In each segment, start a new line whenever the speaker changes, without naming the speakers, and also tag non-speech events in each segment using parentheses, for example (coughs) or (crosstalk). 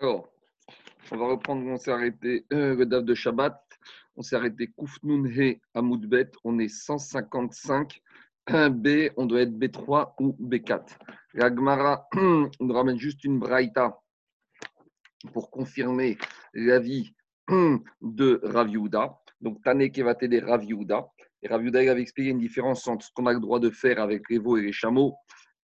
Alors, on va reprendre, on s'est arrêté, le DAF de Shabbat, on s'est arrêté Koufnoun He Amoudbet, on est 155, B, on doit être B3 ou B4. La Gemara nous ramène juste une braïta pour confirmer l'avis (clears throat) de Rav. Donc, Tane Kevate de Rav Yehuda. Et Rav avait expliqué une différence entre ce qu'on a le droit de faire avec les veaux et les chameaux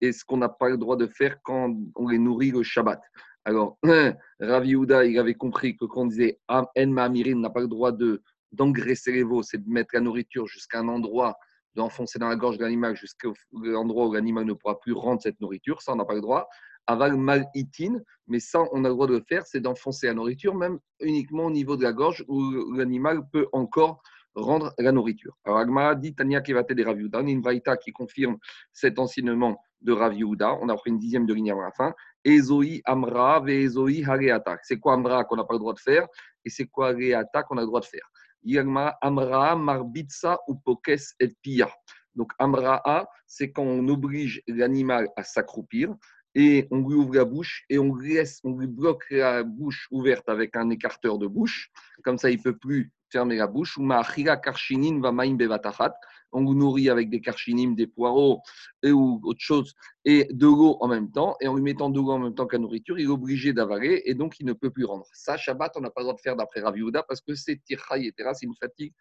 et ce qu'on n'a pas le droit de faire quand on les nourrit le Shabbat. Alors, (laughs) Rav Yehuda, il avait compris que quand on disait En Ma'amirin n'a pas le droit de, d'engraisser les veaux, c'est de mettre la nourriture jusqu'à un endroit, d'enfoncer dans la gorge de l'animal jusqu'à l'endroit où l'animal ne pourra plus rendre cette nourriture. Ça, on n'a pas le droit. Aval mal itin, mais ça, on a le droit de le faire, c'est d'enfoncer la nourriture, même uniquement au niveau de la gorge où l'animal peut encore rendre la nourriture. Alors, Agmara dit Tania Kevate de Rav Yehuda, une qui confirme cet enseignement de Rav Yehuda. On a pris une dixième de ligne à la fin. Ezoi Amra Hareata. C'est quoi Amra qu'on n'a pas le droit de faire et c'est quoi Hareata qu'on a le droit de faire? Yagma Amra Marbitsa ou Pokes et Pia. Donc Amraa, c'est quand on oblige l'animal à s'accroupir et on lui ouvre la bouche et on lui, on lui bloque la bouche ouverte avec un écarteur de bouche. Comme ça, il ne peut plus fermer la bouche. Ou Ma'achira Karshinin va Maim Bevatachat on vous nourrit avec des karchinim, des poireaux et, ou autre chose, et de l'eau en même temps, et en lui mettant de l'eau en même temps que la nourriture, il est obligé d'avaler et donc il ne peut plus rendre. Ça, Shabbat, on n'a pas le droit de faire d'après Rav parce que c'est tirchaï et c'est une fatigue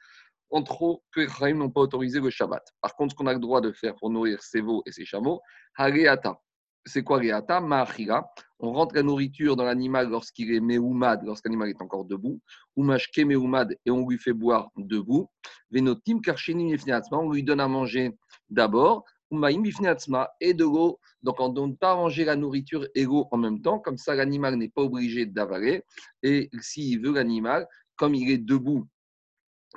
en trop que les n'ont pas autorisé le Shabbat. Par contre, ce qu'on a le droit de faire pour nourrir ses veaux et ses chameaux, Hareata. C'est quoi Reata Ma'achira. On rentre la nourriture dans l'animal lorsqu'il est meumad, lorsqu'animal est encore debout, ou mashke meumad, et on lui fait boire debout. Venotim karchenim on lui donne à manger d'abord, et de l'eau. Donc on ne donne pas à manger la nourriture et en même temps, comme ça l'animal n'est pas obligé d'avaler. Et s'il veut l'animal, comme il est debout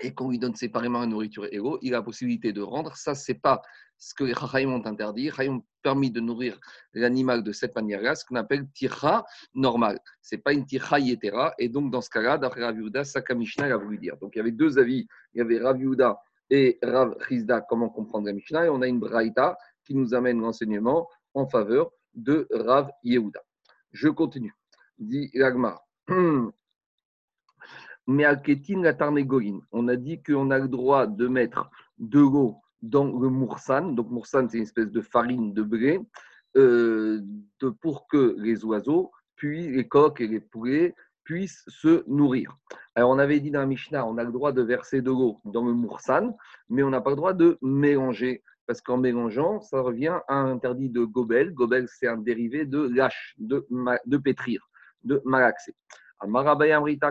et qu'on lui donne séparément la nourriture et il a la possibilité de rendre. Ça, c'est pas ce que les Chachaïm ont interdit. Les ont permis de nourrir l'animal de cette manière-là, ce qu'on appelle tirha normal. Ce n'est pas une tirha yetera. Et donc, dans ce cas-là, d'après Rav Yehuda, Mishnah a voulu dire. Donc, il y avait deux avis. Il y avait Rav Yehuda et Rav Chizda, comment comprendre la Mishnah. Et on a une braïta qui nous amène l'enseignement en faveur de Rav Yehuda. Je continue. Dit Ragmar. (clears throat) Mais Alketin la On a dit qu'on a le droit de mettre de l'eau dans le moursan. Donc, moursan, c'est une espèce de farine de blé euh, de, pour que les oiseaux, puis les coqs et les poulets puissent se nourrir. Alors, on avait dit dans la Mishnah, on a le droit de verser de l'eau dans le moursan, mais on n'a pas le droit de mélanger. Parce qu'en mélangeant, ça revient à un interdit de gobel. Gobel, c'est un dérivé de lâche, de, pétrir, de malaxer.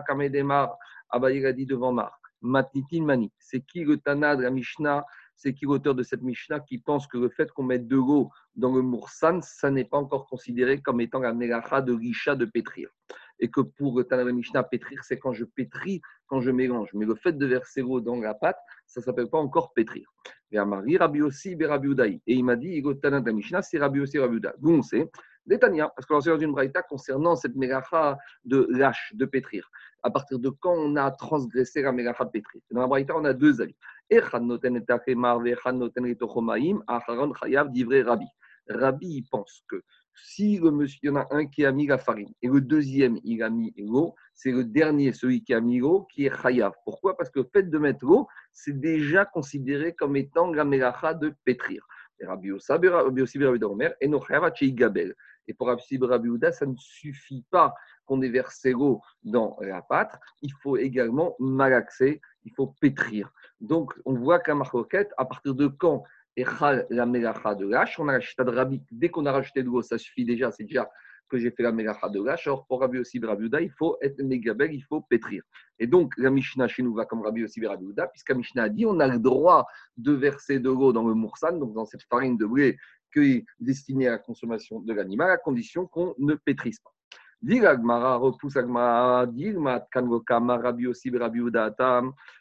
Kamedemar, devant Mar, Matnitin Mani. C'est qui le Tana de la Mishnah c'est qui l'auteur de cette Mishnah qui pense que le fait qu'on mette de l'eau dans le moursan, ça n'est pas encore considéré comme étant la mélacha de l'isha de pétrir. Et que pour le Mishnah, pétrir, c'est quand je pétris, quand je mélange. Mais le fait de verser l'eau dans la pâte, ça ne s'appelle pas encore pétrir. Et Amari, Rabbi aussi, Et il m'a dit, le Mishnah, c'est Rabbi aussi, Rabbi D'où on sait parce qu'on dans une braïta concernant cette mélacha de lâche, de pétrir. À partir de quand on a transgressé la mélacha de pétrir? Dans la braïta, on a deux avis. Rabbi, il pense que si le monsieur, il y en a un qui a mis la farine et le deuxième, il a mis l'eau, c'est le dernier, celui qui a mis l'eau, qui est chayav. Pourquoi Parce que le fait de mettre l'eau, c'est déjà considéré comme étant la mélacha de pétrir. Et Rabbi Rabbi Rabbi et. Et pour Rabbi Rabbi ça ne suffit pas qu'on ait versé l'eau dans la pâte, il faut également malaxer, il faut pétrir. Donc, on voit qu'à Marcoquette, à partir de quand la melacha de l'âche, on a la chita de Rabbi, dès qu'on a rajouté de l'eau, ça suffit déjà, c'est déjà que j'ai fait la melacha de l'âche. Alors, pour Rabbi aussi Rabbi il faut être mégabel, il faut pétrir. Et donc, la Mishnah chez nous va comme Rabbi aussi Rabbi puisque la Mishnah a dit on a le droit de verser de l'eau dans le moursan, donc dans cette farine de blé qui est destinée à la consommation de l'animal, à condition qu'on ne pétrisse pas. Repousse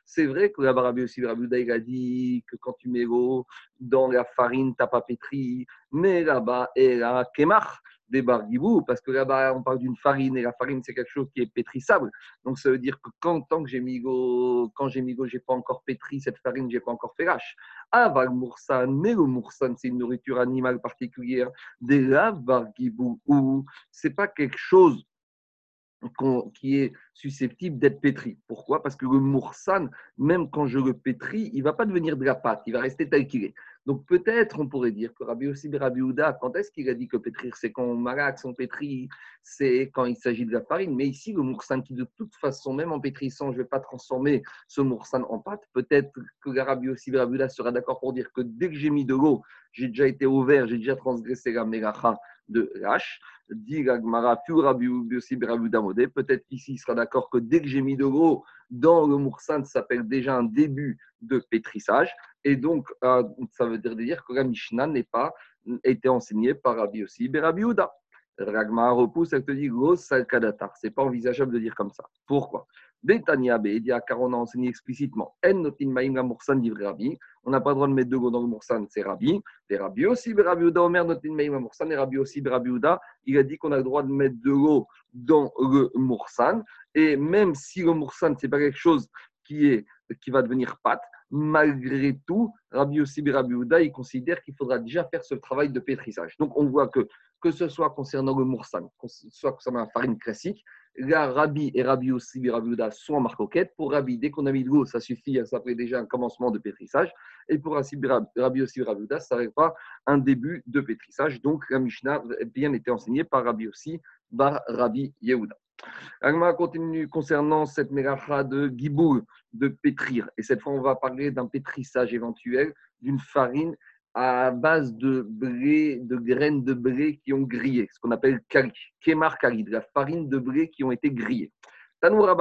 C'est vrai que Rabbi aussi il a dit que quand tu mets l'eau dans la farine, tu n'as pas pétri, mais là-bas, elle a kemach des barguibou, parce que là-bas, on parle d'une farine, et la farine, c'est quelque chose qui est pétrissable. Donc, ça veut dire que quand, tant que j'ai mis quand j'ai mis j'ai pas encore pétri cette farine, j'ai pas encore fait lâche. Aval ah, moursan, mais le moursan, c'est une nourriture animale particulière. Des la barguibou, ou c'est pas quelque chose qui est susceptible d'être pétri. Pourquoi? Parce que le moursan, même quand je le pétris, il va pas devenir de la pâte, il va rester tel qu'il est. Donc peut-être on pourrait dire que Rabbi aussi Rabbi Ouda, quand est-ce qu'il a dit que pétrir, c'est quand on malaxe, on pétrit, c'est quand il s'agit de la farine? Mais ici, le moursan qui de toute façon, même en pétrissant, je ne vais pas transformer ce moursan en pâte, peut-être que Rabbi aussi Rabbi Ouda sera d'accord pour dire que dès que j'ai mis de l'eau, j'ai déjà été ouvert, j'ai déjà transgressé la mélacha de H. Dit Peut-être qu'ici, il sera d'accord que dès que j'ai mis de l'eau dans le moursan, ça s'appelle déjà un début de pétrissage. Et donc, euh, ça veut dire que la Mishnah n'est pas été enseignée par Rabbi aussi Rabbi Uda. Ragma repousse, elle te dit Ce n'est pas envisageable de dire comme ça. Pourquoi? Betania Bedia, car on a enseigné explicitement En notin maïm la moursan Rabbi. On n'a pas le droit de mettre de l'eau dans le moursan, c'est Rabbi. Et Rabbi aussi, Rabbi Uda, Omer notin maïm la moursan, et Rabbi aussi, Rabbi Uda, il a dit qu'on a le droit de mettre de l'eau dans le moursan. Et même si le moursan, ce n'est pas quelque chose qui, est, qui va devenir pâte, malgré tout, Rabbi aussi, Rabbi Uda, il considère qu'il faudra déjà faire ce travail de pétrissage. Donc on voit que que ce soit concernant le moursan, que ce soit concernant la farine classique, là, Rabbi et Rabbi aussi, Rabbi Uda sont en marcoquette. Pour Rabbi, dès qu'on a mis de l'eau, ça suffit, ça fait déjà un commencement de pétrissage. Et pour Rabbi aussi, Rabbi Uda, ça n'arrive pas un début de pétrissage. Donc la Mishnah bien été enseignée par Rabbi aussi, par Rabbi Yehuda. Agma continue concernant cette mélacha de giboul, de pétrir. Et cette fois, on va parler d'un pétrissage éventuel d'une farine à base de graines de blé qui ont grillé, ce qu'on appelle kari, kemar kari, de la farine de blé qui ont été grillées. On n'a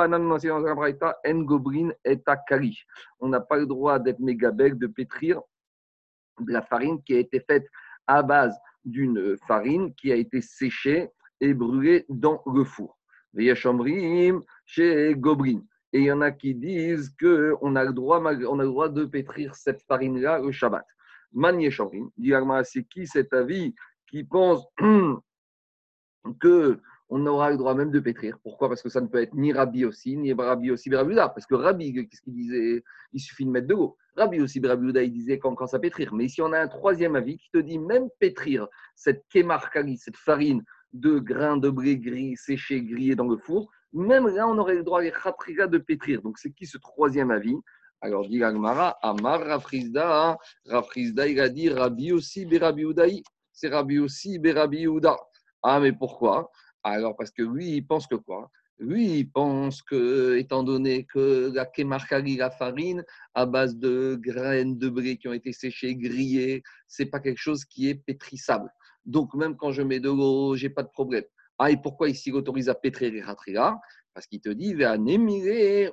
pas le droit d'être mégabel, de pétrir de la farine qui a été faite à base d'une farine qui a été séchée et brûlée dans le four. Et il y en a qui disent qu'on a, le droit, on a le droit de pétrir cette farine-là le Shabbat. Manié dit c'est qui cet avis qui pense (clears throat) que on aura le droit même de pétrir? Pourquoi? Parce que ça ne peut être ni Rabbi aussi, ni Rabbi aussi Berabuda. Parce que Rabbi, qu'est-ce qu'il disait? Il suffit de mettre de l'eau. Rabbi aussi Berabuda, il disait quand, quand ça pétrir. Mais ici, on a un troisième avis qui te dit même pétrir cette kémarkali, cette farine de grains de blé gris, séchés, grillés dans le four, même là, on aurait le droit de pétrir. Donc, c'est qui ce troisième avis? Alors, dit Agmara, Amar Rafrizda, Rafrizda, il a dit Rabbi aussi, Berabi Udaï. C'est Rabbi aussi, Berabi Uda. Ah, mais pourquoi? Alors, parce que lui, il pense que quoi? Lui, il pense que, étant donné que la kemarkari, la farine, à base de graines de blé qui ont été séchées, grillées, c'est pas quelque chose qui est pétrissable. Donc, même quand je mets de l'eau, j'ai pas de problème. Ah, et pourquoi ici il autorise à pétrir les Parce qu'il te dit, va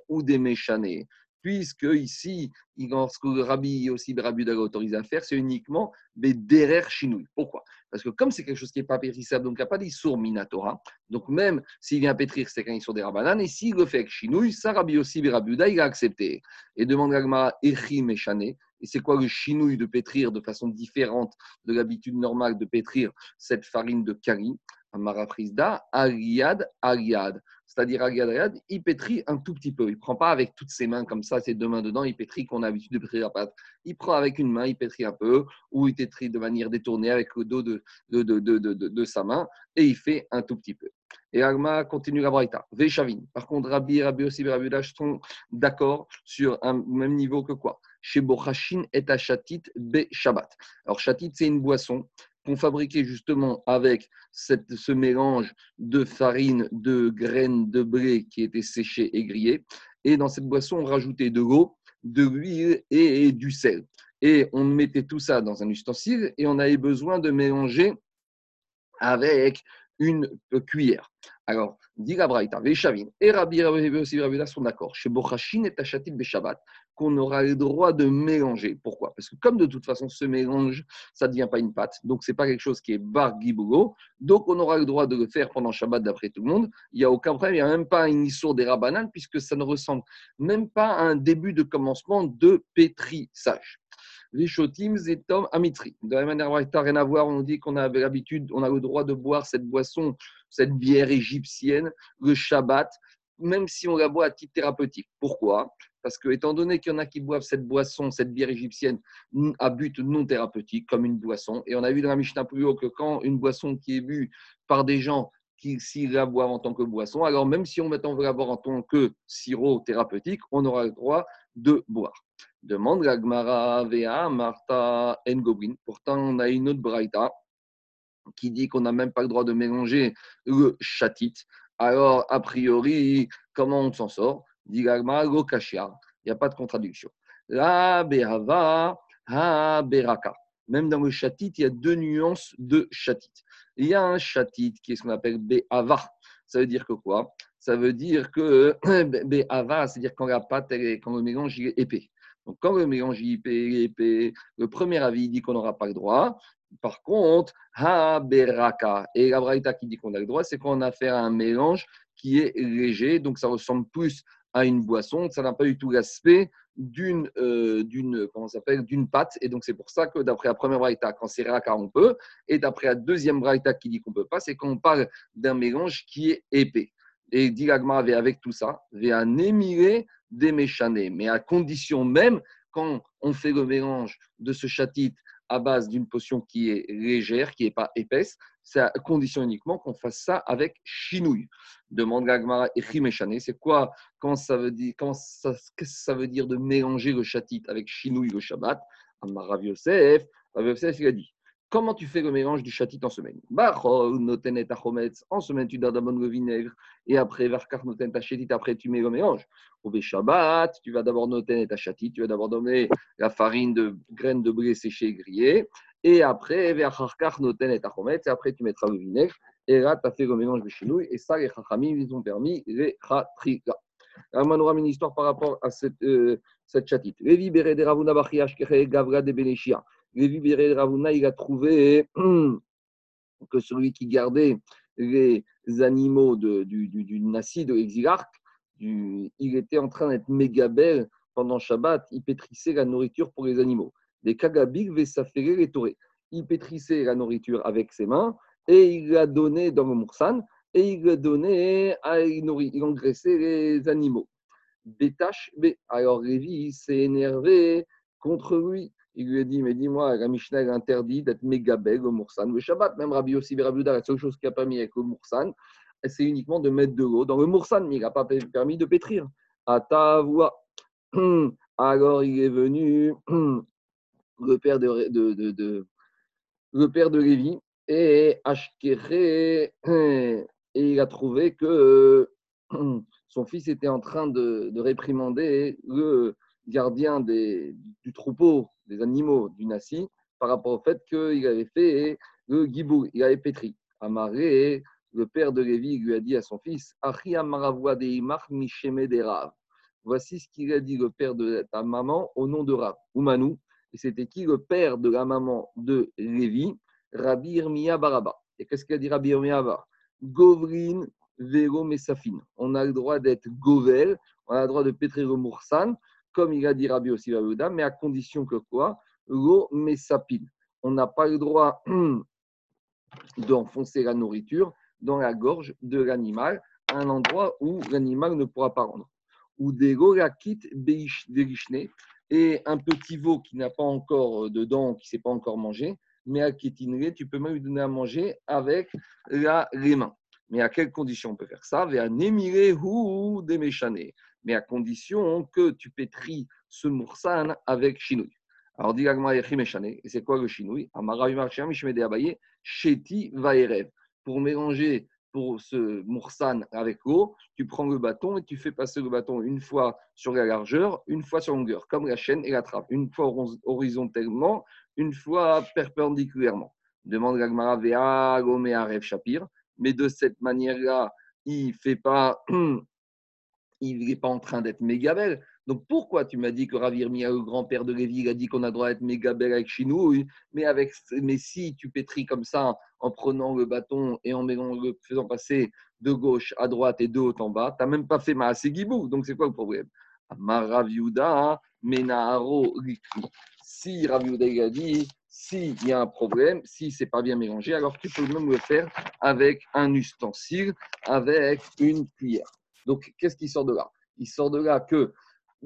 ou des méchanés puisque ici, ce que le rabbi aussi Rabbi a autorisé à faire, c'est uniquement des derrière chinouilles. Pourquoi? Parce que comme c'est quelque chose qui n'est pas pétrissable, donc il n'y a pas d'issour minatora, donc même s'il vient pétrir, c'est quand sont des rabanan, et s'il le fait avec chinouille, ça Rabbi aussi Rabbi il a accepté. Et demande à Echi Méchané, et c'est quoi le chinouille de pétrir de façon différente de l'habitude normale de pétrir cette farine de kari? Amarafrizda, Ariad, Ariad c'est-à-dire Agad il pétrit un tout petit peu. Il ne prend pas avec toutes ses mains comme ça, ses deux mains dedans, il pétrit qu'on a l'habitude de pétrir la pâte. Il prend avec une main, il pétrit un peu, ou il pétrit de manière détournée avec le dos de, de, de, de sa main, et il fait un tout petit peu. Et Agma continue la braïta. Veshavin. Par contre, Rabbi Rabbi aussi Rabbi sont d'accord sur un même niveau que quoi? Chez Bochachin et Achatit Be Shabbat. Alors, Chatit, c'est une boisson qu'on fabriquait justement avec ce mélange de farine, de graines de blé qui étaient séchées et grillées. Et dans cette boisson, on rajoutait de l'eau, de l'huile et, du sel. Et on mettait tout ça dans un ustensile et on avait besoin de mélanger avec une cuillère. Alors, dit la Braïta, et Rabbi aussi Rabbi sont d'accord. Chez Bochachin et Tachatit Beshabbat, qu'on aura le droit de mélanger. Pourquoi? Parce que comme de toute façon, ce mélange, ça ne devient pas une pâte. Donc, ce n'est pas quelque chose qui est bar Donc, on aura le droit de le faire pendant Shabbat d'après tout le monde. Il n'y a aucun problème. Il n'y a même pas une histoire des rabananes puisque ça ne ressemble même pas à un début de commencement de pétrissage les shotim et tom amitri. De la même manière, rien à voir, on dit qu'on a l'habitude, on a le droit de boire cette boisson, cette bière égyptienne, le Shabbat, même si on la boit à titre thérapeutique. Pourquoi? Parce que, étant donné qu'il y en a qui boivent cette boisson, cette bière égyptienne, à but non thérapeutique, comme une boisson, et on a vu dans la Mishnah plus haut que quand une boisson qui est bue par des gens s'il la boire en tant que boisson, alors même si on veut la boire en tant que sirop thérapeutique, on aura le droit de boire. Demande la Gmara Vea Martha Ngobrin. Pourtant, on a une autre braïta qui dit qu'on n'a même pas le droit de mélanger le chatit. Alors, a priori, comment on s'en sort? Il n'y a pas de contradiction. La Ha Beraka. Même dans le chatit, il y a deux nuances de chatit. Il y a un chatit qui est ce qu'on appelle Behava. Ça veut dire que quoi? Ça veut dire que (coughs) Behava, c'est-à-dire quand la pâte, quand le mélange est épais. Donc, quand le mélange est épais, le premier avis dit qu'on n'aura pas le droit. Par contre, ha beraka. Et la braïta qui dit qu'on a le droit, c'est qu'on a fait un mélange qui est léger, donc ça ressemble plus à une boisson, ça n'a pas du tout l'aspect d'une euh, s'appelle d'une pâte. Et donc c'est pour ça que d'après la première braïta quand c'est raka on peut. Et d'après la deuxième braïta qui dit qu'on peut pas c'est quand on parle d'un mélange qui est épais. Et Dilagma avait avec tout ça un émiré des méchanés mais à condition même quand on fait le mélange de ce chatit à base d'une potion qui est légère, qui n'est pas épaisse. C'est à condition uniquement qu'on fasse ça avec chinouille. Demande Gagmara et C'est quoi quand ça veut dire, ça, Qu'est-ce que ça veut dire de mélanger le chatit avec chinouille le Shabbat? Amar Yosef, Yosef, il a dit? Comment tu fais le mélange du chatit en semaine? En semaine, tu donnes d'abord le vinaigre et après, après tu mets le mélange. Au Shabbat, tu vas d'abord noter ta chatit, tu vas d'abord donner la farine de graines de blé séchées et grillées. Et après, et après tu mettras le vinaigre. Et là, tu as fait le mélange de chinouille. Et ça, les chachamim, ils ont permis les chatriga. Alors, on aura une histoire par rapport à cette, euh, cette chatit. Levi Bere de Ravuna Bachiash Gavra de Beneshia. Lévi Ravuna, il a trouvé (clears throat) que celui qui gardait les animaux de, du, du, du Nassi, de l'exilarque, il était en train d'être méga belle pendant Shabbat, il pétrissait la nourriture pour les animaux. Les kagabik s'affairer les tourés. Il pétrissait la nourriture avec ses mains et il l'a donné dans le moursan et il l'a donné à il engraissait les animaux. Bétache, alors Lévi s'est énervé contre lui il lui a dit, mais dis-moi, la Mishnah interdit d'être méga belle au Moursan. Le Shabbat, même Rabbi Yossi Rabbi la seule chose qu'il a permis avec le Moursan, c'est uniquement de mettre de l'eau dans le Moursan, mais il n'a pas permis de pétrir. À ta voix. (clears throat) Alors il est venu (clears throat) le père de, le père de Lévi et et il a trouvé que (clears throat) son fils était en train de, réprimander le gardien des, du troupeau des animaux du Nassi par rapport au fait qu'il avait fait le gibou, il avait pétri. Amaré, le père de Lévi lui a dit à son fils Voici ce qu'il a dit le père de ta maman au nom de Rav, Oumanou. Et c'était qui le père de la maman de Lévi? Rabbi Irmia Baraba. Et qu'est-ce qu'il a dit Rabbi Baraba? Govrin Vero Mesafin. On a le droit d'être Govel, on a le droit de pétrir le Moursan, comme il a dit Rabbi aussi mais à condition que quoi? L'eau sapine. On n'a pas le droit (clears throat) d'enfoncer la nourriture dans la gorge de l'animal, à un endroit où l'animal ne pourra pas rendre. Ou des golakit berishne, et un petit veau qui n'a pas encore de dents, qui ne s'est pas encore mangé, mais à kétinerie, tu peux même lui donner à manger avec la, les mains. Mais à quelles conditions on peut faire ça? Vers ou des méchanés mais à condition que tu pétris ce moursan avec chinouille. Alors, dit et c'est quoi le chinouille? Pour mélanger pour ce moursan avec l'eau, tu prends le bâton et tu fais passer le bâton une fois sur la largeur, une fois sur la longueur, comme la chaîne et la trappe, une fois horizontalement, une fois perpendiculairement. Demande Gagmara Vea Gome Shapir, mais de cette manière-là, il fait pas (clears throat) il n'est pas en train d'être méga belle. Donc pourquoi tu m'as dit que Ravir Mia, le grand-père de Lévi, il a dit qu'on a droit d'être méga belle avec chinouille, mais, avec, mais si tu pétris comme ça en prenant le bâton et en le faisant passer de gauche à droite et de haut en bas, tu n'as même pas fait ma Gibou. Donc c'est quoi le problème? Maraviuda, Menaro, Si Raviuda a dit, s'il y a un problème, si c'est pas bien mélangé, alors tu peux même le faire avec un ustensile, avec une cuillère. Donc, qu'est-ce qui sort de là? Il sort de là que,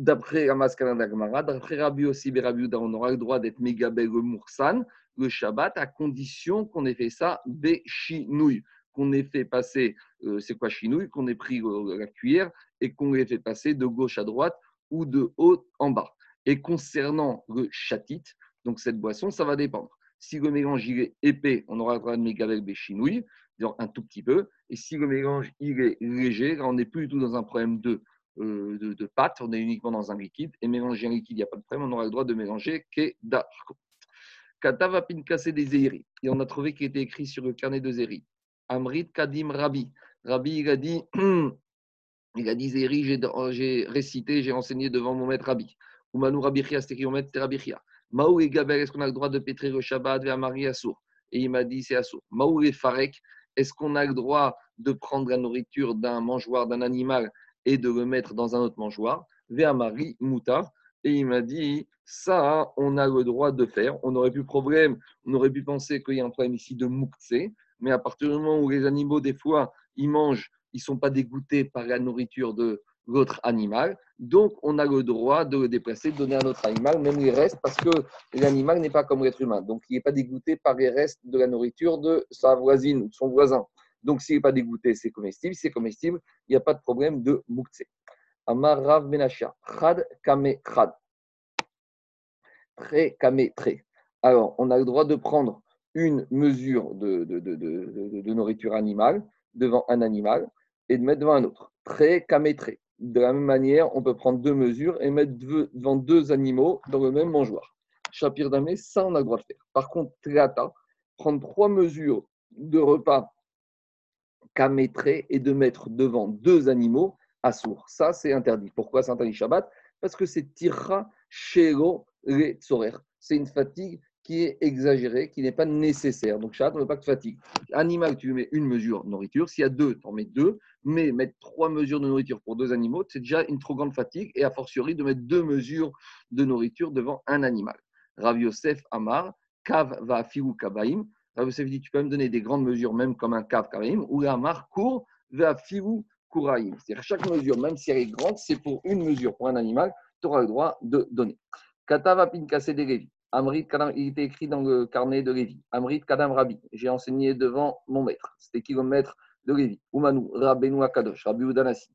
d'après Ramaskana d'Agmara, d'après Rabbi aussi on aura le droit d'être mégabel le Moursan, le Shabbat, à condition qu'on ait fait ça béchinouille, qu'on ait fait passer, euh, c'est quoi chinouille, qu'on ait pris euh, la cuillère et qu'on ait fait passer de gauche à droite ou de haut en bas. Et concernant le chatit, donc cette boisson, ça va dépendre. Si le mélange il est épais, on aura le droit de des chinouilles, un tout petit peu. Et si le mélange il est léger, on n'est plus du tout dans un problème de, euh, de, pâte, on est uniquement dans un liquide. Et mélanger un liquide, il n'y a pas de problème, on aura le droit de mélanger kedar. Katava pinkase des Zéhiri. Et on a trouvé qu'il était écrit sur le carnet de Zéhiri. Amrit Kadim Rabbi. Rabbi, il a dit, (clears throat) il a dit Zéhiri, j'ai récité, j'ai enseigné devant mon maître Rabbi. Umanu Rabbi Chia, c'était maître Rabbi Chia. Maou et Gabel, est-ce qu'on a le droit de pétrer le Shabbat vers Marie Assour? Et il m'a dit, c'est Assour. Maou et Farek, est-ce qu'on a le droit de prendre la nourriture d'un mangeoire, d'un animal, et de le mettre dans un autre mangeoire Vers Marie Mouta. Et il m'a dit, ça, on a le droit de faire. On aurait pu problème, on aurait pu penser qu'il y a un problème ici de mouktsé, mais à partir du moment où les animaux, des fois, ils mangent, ils ne sont pas dégoûtés par la nourriture de l'autre animal, donc on a le droit de le déplacer, de donner à notre animal, même les restes, parce que l'animal n'est pas comme l'être humain. Donc il n'est pas dégoûté par les restes de la nourriture de sa voisine ou de son voisin. Donc s'il n'est pas dégoûté, c'est comestible. Si c'est comestible, il n'y a pas de problème de mouktsé. Amar Rav Menachia, Chad Kame Chad. Très Kame Très. Alors, on a le droit de prendre une mesure de, nourriture animale devant un animal et de mettre devant un autre. Très Kame Très. De la même manière, on peut prendre deux mesures et mettre devant deux animaux dans le même mangeoire. Chapir d'amé, ça, on a le droit de faire. Par contre, Triata, prendre trois mesures de repas Kametré et de mettre devant deux animaux à sourd. Ça, c'est interdit. Pourquoi c'est interdit Shabbat? Parce que c'est tira shelo le. C'est une fatigue qui est exagérée, qui n'est pas nécessaire. Donc, Shabbat, on ne veut pas que fatigue. Animal, tu mets une mesure de nourriture. S'il y a deux, tu en mets deux. Mais mettre trois mesures de nourriture pour deux animaux, c'est déjà une trop grande fatigue. Et a fortiori, de mettre deux mesures de nourriture devant un animal. Rav Yosef Amar, Kav va kabaim. Yosef dit Tu peux me donner des grandes mesures, même comme un Kav kabaim, ou la marque court va fiou Kouraïm. C'est-à-dire chaque mesure, même si elle est grande, c'est pour une mesure. Pour un animal, tu auras le droit de donner. Katava Pinkase de Lévi. Amrit Kadam, il était écrit dans le carnet de Lévi. Amrit Kadam Rabbi. J'ai enseigné devant mon maître. C'était kilomètre de Lévi. Umanu, Rabbeinu Akadosh, Rabbi Udanasi.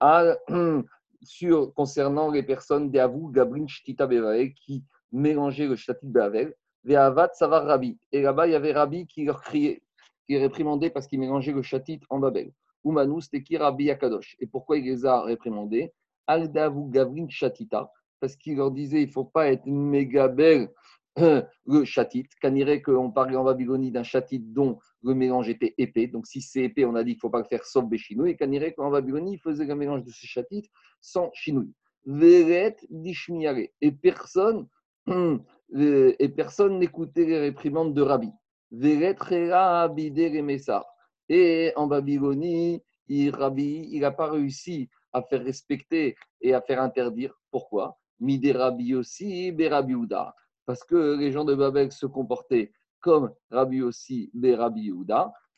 (clears throat) sur, concernant les personnes d'Avou, Gabrin, Shtita, Bevael, qui mélangeaient le Shatit Beavel, Ve'avat, Savar Rabbi. Et là-bas, il y avait Rabbi qui leur criait, qui réprimandait parce qu'il mélangeait le Shatit en Babel. C'était qui Rabbi Akadosh? Et pourquoi il les a réprimandés? Aldavu Gavrin Chatita, parce qu'il leur disait il ne faut pas être méga belle (clears throat) le chatit. Canirait qu'on parlait en Babylonie d'un chatit dont le mélange était épais. Donc si c'est épais, on a dit qu'il ne faut pas le faire sauf béchinou. Et canirait qu'en Babylonie, il faisait le mélange de ce chatit sans chinouille. Et personne, (clears throat) et personne n'écoutait les réprimandes de Rabbi. Et en Babylonie, il, il n'a pas réussi à faire respecter et à faire interdire. Pourquoi? Mide Rabbi aussi, Berabi Parce que les gens de Babel se comportaient comme Rabbi aussi, Berabi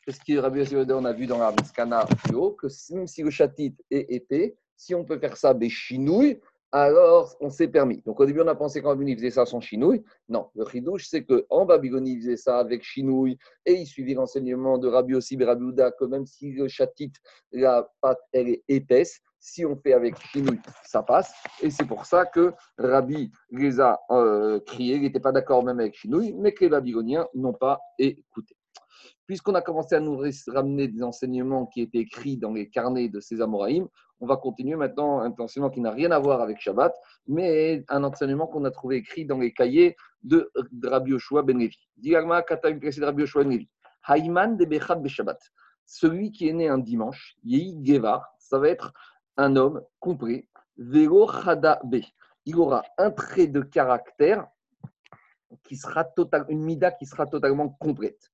Parce que Rabbi aussi, on a vu dans la Miskana plus haut, que même si le chatit est épais, si on peut faire ça béchinouille, alors on s'est permis. Donc au début, on a pensé qu'en Babylonie, il faisait ça sans chinouille. Non, le chidouche, c'est qu'en Babylonie, il faisait ça avec chinouille et il suivit l'enseignement de Rabbi aussi, Rabbi que même si le chatit, la pâte, elle est épaisse, si on fait avec chinouille, ça passe. Et c'est pour ça que Rabbi les a euh, criés, il n'était pas d'accord même avec chinouille, mais que les Babyloniens n'ont pas écouté. Puisqu'on a commencé à nous ramener des enseignements qui étaient écrits dans les carnets de ces Amoraïm, on va continuer maintenant un enseignement qui n'a rien à voir avec Shabbat, mais un enseignement qu'on a trouvé écrit dans les cahiers de, Rabbi Yoshua Ben Levi. Diagma Kata de Rabbi Yoshua Ben Levi. Haïman de Bechad Beshabbat. Celui qui est né un dimanche, Yehi Gevar, ça va être un homme complet. Velo Chada Be. Il aura un trait de caractère qui sera total, une mida qui sera totalement complète.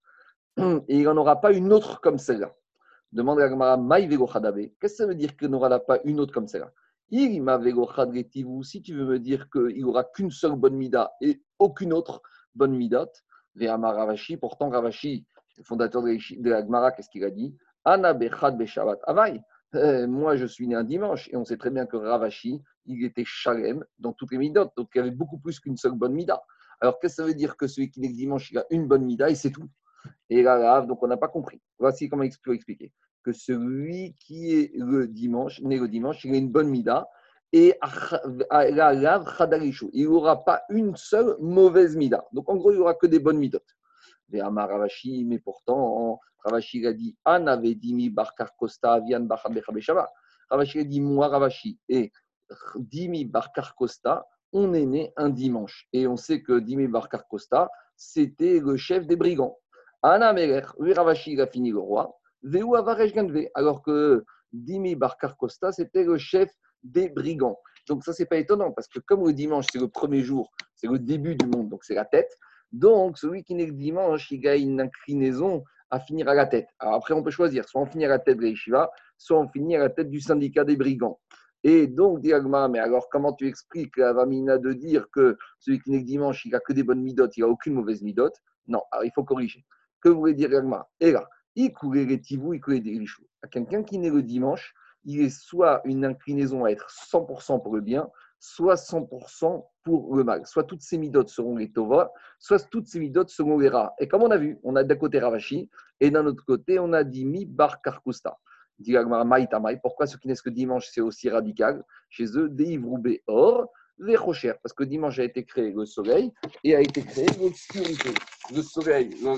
Et il n'en aura pas une autre comme celle-là. Demande à Gamara, Maï Qu'est-ce que ça veut dire qu'il n'aura pas une autre comme celle-là? Il m'a Si tu veux me dire qu'il n'aura qu'une seule bonne mida et aucune autre bonne midot, Ve'amar Ravashi, pourtant Ravashi, fondateur de la Gemara, qu'est-ce qu'il a dit? Ana Bechad Beshavat Avai. Euh, moi, je suis né un dimanche et on sait très bien que Ravashi, il était chalem dans toutes les midotes, donc il y avait beaucoup plus qu'une seule bonne mida. Alors, qu'est-ce que ça veut dire que celui qui est dimanche, il a une bonne mida et c'est tout? Et là, donc on n'a pas compris. Voici comment expliquer. Que celui qui est le dimanche, né le dimanche, il a une bonne mida et il n'aura pas une seule mauvaise mida. Donc en gros, il n'y aura que des bonnes midotes. Mais pourtant, Ravashi a dit An avait dit Barkar Costa, Avian Ravashi a dit Moi, Ravashi, et Dimi Barkar Costa, on est né un dimanche. Et on sait que Dimi Barkar Costa, c'était le chef des brigands. Anna Ravashi, il a fini le roi. Veu Avaresh alors que Dimi Barkar Costa, c'était le chef des brigands. Donc ça, c'est pas étonnant, parce que comme le dimanche, c'est le premier jour, c'est le début du monde, donc c'est la tête. Donc, celui qui naît le dimanche, il a une inclinaison à finir à la tête. Alors après, on peut choisir, soit on finit à la tête de l'Eshiva, soit on finit à la tête du syndicat des brigands. Et donc, dit mais alors comment tu expliques la Vamina de dire que celui qui naît le dimanche, il n'a que des bonnes midotes, il n'a aucune mauvaise midote? Non, alors il faut corriger. Que voulez dire Agma Et là, il courait les tivou, il courait des À quelqu'un qui naît le dimanche, il est soit une inclinaison à être 100% pour le bien, soit 100% pour le mal. Soit toutes ces midotes seront les tova, soit toutes ces midotes seront les rats. Et comme on a vu, on a d'un côté Ravashi, et d'un autre côté, on a dit mi bar karkusta. Pourquoi ce qui n'est que dimanche, c'est aussi radical? Chez eux, des or, les rochers, parce que dimanche a été créé le soleil et a été créé l'obscurité. Le soleil, le,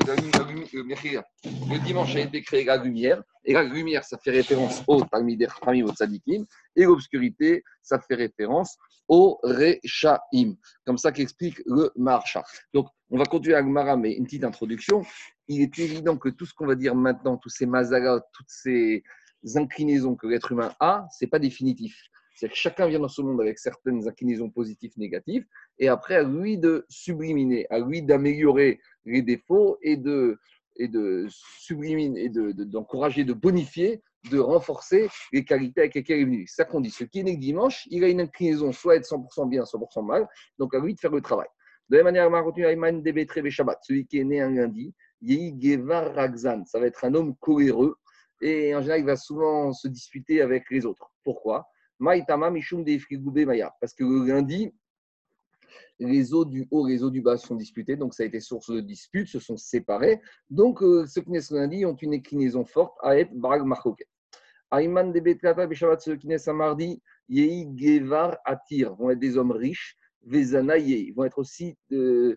dimanche a été créé la lumière, et la lumière, ça fait référence au Talmid au Tzadikim, et l'obscurité, ça fait référence au Rechaim. Comme ça qu'explique le Marcha. Donc, on va continuer avec Mara, mais une petite introduction. Il est évident que tout ce qu'on va dire maintenant, tous ces mazalas, toutes ces inclinaisons que l'être humain a, ce n'est pas définitif. C'est que chacun vient dans ce monde avec certaines inclinaisons positives, négatives, et après, à lui de subliminer, à lui d'améliorer les défauts et de, et de subliminer, et d'encourager, de, de, bonifier, de renforcer les qualités avec lesquelles il est venu. Ça qu'on dit. Ce qui est né dimanche, il a une inclinaison soit être 100% bien, 100% mal, donc à lui de faire le travail. De la même manière, on va continuer Ayman Debetre Shabbat, celui qui est né un lundi, Yehi Gevar Ragzan, ça va être un homme coléreux, et en général, il va souvent se disputer avec les autres. Pourquoi? Parce que le lundi, les eaux du haut les eaux du bas sont disputés, donc ça a été source de disputes, se sont séparés. Donc, euh, ceux qui naissent le lundi ont une inclinaison forte à être Barag Marcoquet. Ayman de Betlata, Beshabat, ceux qui naissent un mardi, Yehi Gevar Atir, vont être des hommes riches, Vezana Yehi, vont être aussi euh,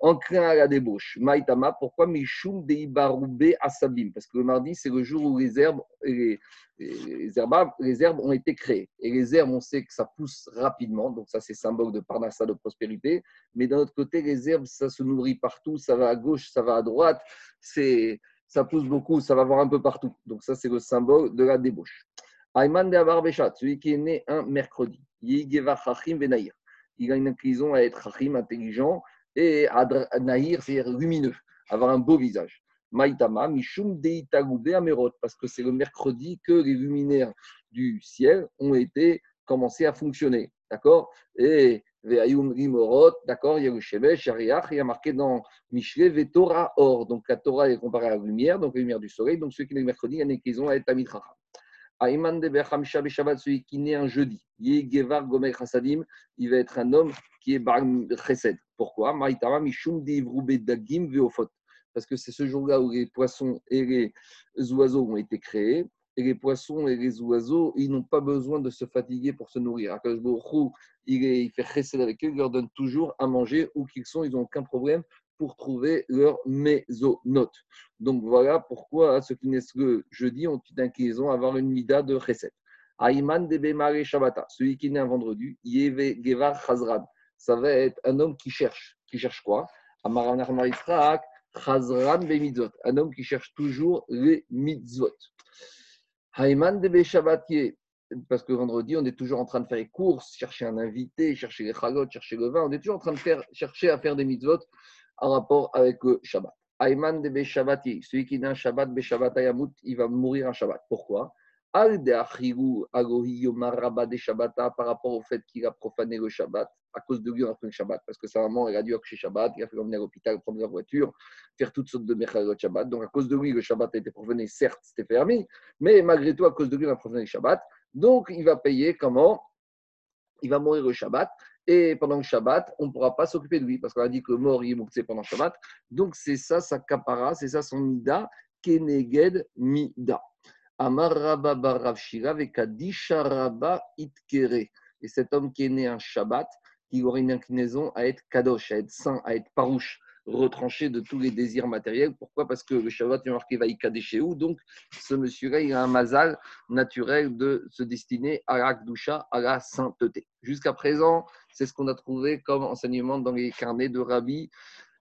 enclin à la débauche. Maïtama, pourquoi Mishum Deibarube Asabim? Parce que le mardi, c'est le jour où les herbes, les, les, herbes, les herbes ont été créées. Et les herbes, on sait que ça pousse rapidement, donc ça, c'est symbole de parnassa, de prospérité. Mais d'un autre côté, les herbes, ça se nourrit partout, ça va à gauche, ça va à droite, c'est, ça pousse beaucoup, ça va voir un peu partout. Donc ça, c'est le symbole de la débauche. Ayman de Abarbeshat, celui qui est né un mercredi. Il a une inclinaison à être chachim, intelligent, et Nahir, c'est lumineux, avoir un beau visage. Maïtama, Mishum Amerot, parce que c'est le mercredi que les luminaires du ciel ont été commencé à fonctionner. D'accord? Et Veayum Rimorot, d'accord Il y a le Shevesh, Shariach, il y a marqué dans Mishle, Vetora Or. Donc la Torah est comparée à la lumière, donc la lumière du soleil. Donc ceux qui naissent mercredi, il y en a qui ont à être Amitracha. Aïman de Berhamsha Shabbat, celui qui naît un jeudi. Yegevar Gomer Hasadim, il va être un homme qui est Bar Chesed. Pourquoi? Parce que c'est ce jour-là où les poissons et les oiseaux ont été créés. Et les poissons et les oiseaux, ils n'ont pas besoin de se fatiguer pour se nourrir. Il, il fait chesed avec eux, il leur donne toujours à manger où qu'ils sont, ils n'ont aucun problème pour trouver leur mésonote. Donc voilà pourquoi ceux qui naissent le jeudi ont une inclinaison à avoir une mida de chesed. Aïman de Shabata, celui qui naît un vendredi, Yeve Gevar Chazrad ça va être un homme qui cherche. Qui cherche quoi? Un homme qui cherche toujours les mitzvot. Haïman de parce que vendredi, on est toujours en train de faire les courses, chercher un invité, chercher les chalotes, chercher le vin. On est toujours en train de faire, chercher à faire des mitzvot en rapport avec le Shabbat. Haïman de celui qui a un Shabbat, Beshabbat Ayamut, il va mourir un Shabbat. Pourquoi? Par rapport au fait qu'il a profané le Shabbat, à cause de lui on a pris le Shabbat, parce que sa maman elle a dû accoucher Shabbat, il a fait l'emmener à l'hôpital, prendre la voiture, faire toutes sortes de Mechalot Shabbat. Donc à cause de lui, le Shabbat a été profané, certes c'était permis, mais malgré tout, à cause de lui, on a profané le Shabbat. Donc il va payer comment? Il va mourir le Shabbat. Et pendant le Shabbat, on ne pourra pas s'occuper de lui parce qu'on a dit que le mort il est mouktsé pendant le Shabbat. Donc c'est ça sa kapara, c'est ça son mida, keneged mida. Amar Rabba Itkere. Et cet homme qui est né un Shabbat, qui aurait une inclinaison à être kadosh, à être saint, à être parouche, retranché de tous les désirs matériels. Pourquoi? Parce que le Shabbat est marqué Vaikadeshéou. Donc, ce monsieur-là, il a un mazal naturel de se destiner à la à la sainteté. Jusqu'à présent, c'est ce qu'on a trouvé comme enseignement dans les carnets de Rabbi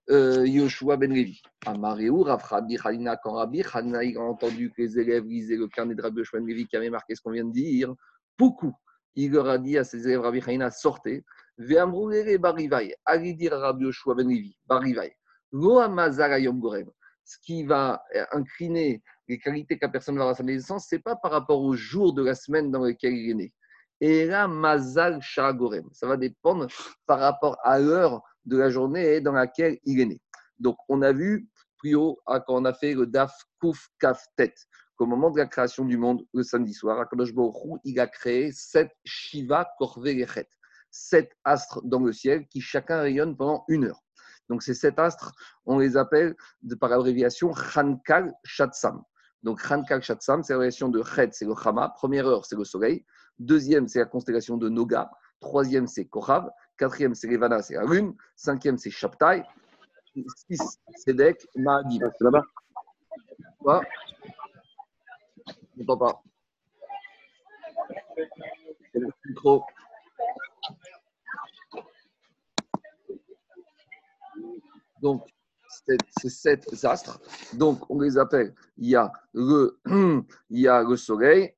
Yoshua ben Levi. Amaréou, Rabbi Halina, quand Rabbi Halina a entendu que les élèves lisaient le carnet de Rabbi Yoshua ben Levi qui avait marqué ce qu'on vient de dire, beaucoup, il leur a dit à ses élèves Rabbi Halina, sortez, Ve'amroulere barivai, allez dire à Rabbi Yoshua ben Levi, barivai, lo amazal gorem. Ce qui va incliner les qualités qu'un personne va avoir à sa naissance, ce n'est pas par rapport au jour de la semaine dans lequel il est né. Et là, mazal shagorem. Ça va dépendre par rapport à l'heure de la journée dans laquelle il est né. Donc, on a vu plus haut quand on a fait le daf kuf kaf tet qu'au moment de la création du monde, le samedi soir, Akadosh il a créé sept shiva korvelechet, sept astres dans le ciel qui chacun rayonne pendant une heure. Donc, ces sept astres, on les appelle de, par abréviation Chankal Shatsam. Donc, Chankal Shatsam, c'est la relation de Chet, c'est le Chama. Première heure, c'est le soleil. Deuxième, c'est la constellation de Noga. Troisième, c'est Kohav. Quatrième, c'est Levana, c'est la lune. Cinquième, c'est Shabtai. Six, Sedek, Mahagib. C'est là-bas Quoi Je n'entends pas. C'est le micro. Donc, ces sept astres, donc on les appelle, il y a le, (clears throat) il y a le soleil,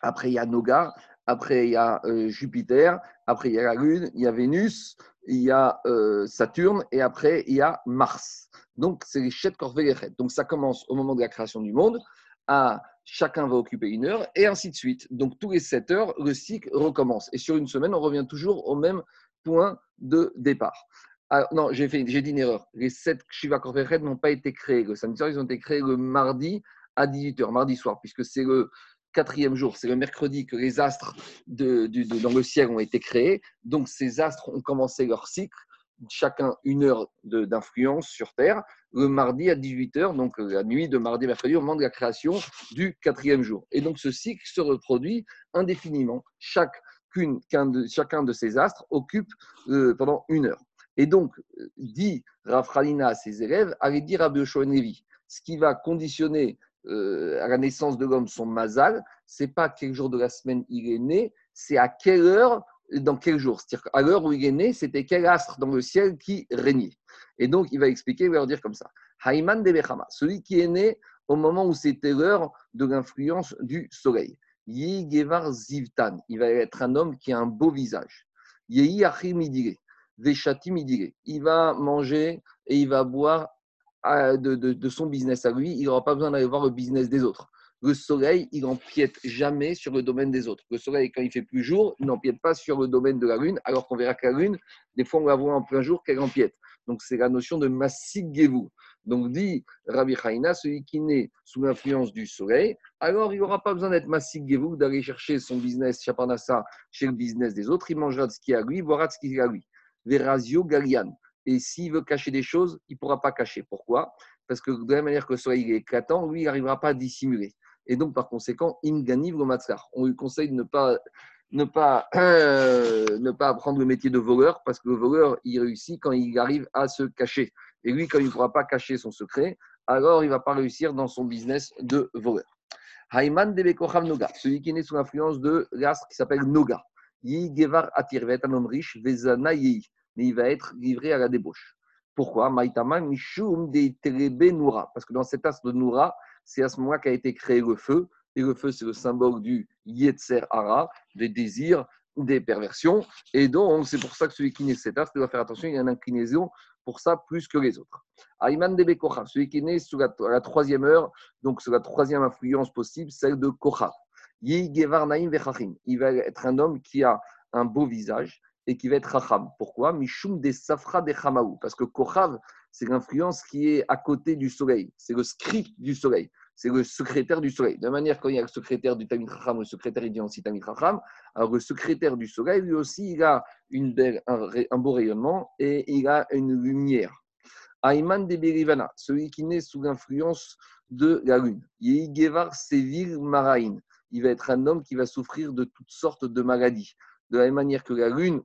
après il y a Noga, après il y a euh, Jupiter, après il y a la Lune, il y a Vénus, il y a euh, Saturne, et après il y a Mars. Donc c'est les Chet Korvelechet. Donc ça commence au moment de la création du monde, à chacun va occuper une heure, et ainsi de suite. Donc tous les 7 heures, le cycle recommence. Et sur une semaine, on revient toujours au même point de départ. non, j'ai dit une erreur. Les 7 Shiva Korvelechet n'ont pas été créés le samedi soir, ils ont été créés le mardi à 18h, mardi soir, puisque c'est le quatrième jour, c'est le mercredi que les astres de, dans le ciel ont été créés. Donc ces astres ont commencé leur cycle, chacun une heure d'influence sur Terre, le mardi à 18h, donc la nuit de mardi mercredi, au moment de la création du quatrième jour. Et donc ce cycle se reproduit indéfiniment. Chacun de, chacun de ces astres occupe euh, pendant une heure. Et donc, dit Rafralina à ses élèves, allez dire à ce qui va conditionner euh, à la naissance de l'homme son mazal, c'est pas quel jour de la semaine il est né, c'est à quelle heure, dans quel jour. C'est-à-dire qu'à l'heure où il est né, c'était quel astre dans le ciel qui régnait. Et donc, il va expliquer, il va leur dire comme ça. Haïman de celui qui est né au moment où c'était l'heure de l'influence du soleil. Gevar Zivtan, il va être un homme qui a un beau visage. Yehi Veshati Il va manger et il va boire de, son business à lui, il n'aura pas besoin d'aller voir le business des autres. Le soleil, il n'empiète jamais sur le domaine des autres. Le soleil, quand il fait plus jour, il n'empiète pas sur le domaine de la lune, alors qu'on verra que la lune, des fois, on va voir en plein jour qu'elle empiète. Donc, c'est la notion de Massiggevu. Donc, dit Rabbi Haïna, celui qui naît sous l'influence du soleil, alors il n'aura pas besoin d'être Massiggevu, d'aller chercher son business, Chapanassa, chez le business des autres. Il mangera de ce qui est à lui, il boira de ce qui est à lui. Verazio Galian. Et s'il veut cacher des choses, il ne pourra pas cacher. Pourquoi? Parce que de la même manière que le soleil est éclatant, lui, il n'arrivera pas à dissimuler. Et donc, par conséquent, Inganiv le On lui conseille de ne pas, ne, pas, ne pas apprendre le métier de voleur, parce que le voleur, il réussit quand il arrive à se cacher. Et lui, quand il ne pourra pas cacher son secret, alors il ne va pas réussir dans son business de voleur. Haïman de Noga, celui qui est né sous l'influence de l'astre qui s'appelle Noga. Yi Gevar Atir, va être un homme riche, Vezana il va être livré à la débauche. Pourquoi? Parce que dans cet astre de Noura, c'est à ce moment-là qu'a été créé le feu. Et le feu, c'est le symbole du Yetzer Hara, des désirs, des perversions. Et donc, c'est pour ça que celui qui naît cet astre doit faire attention, il y a une inclinaison pour ça plus que les autres. Aïman de Bekocha, celui qui né sous la, troisième heure, donc sous la troisième influence possible, celle de Kocha. Il va être un homme qui a un beau visage, et qui va être Racham. Pourquoi? Mishum des Safra des Hamaou. Parce que Kochav, c'est l'influence qui est à côté du soleil. C'est le script du soleil. c'est le secrétaire du soleil. De manière, quand il y a le secrétaire du Tamid Chacham, le secrétaire, il dit aussi Tamid Chacham. Alors, le secrétaire du soleil, lui aussi, il a un, beau rayonnement et il a une lumière. Ayman de Berivana, celui qui naît sous l'influence de la lune. Yehigevar Sevil Maraïn. Il va être un homme qui va souffrir de toutes sortes de maladies. De la même manière que la lune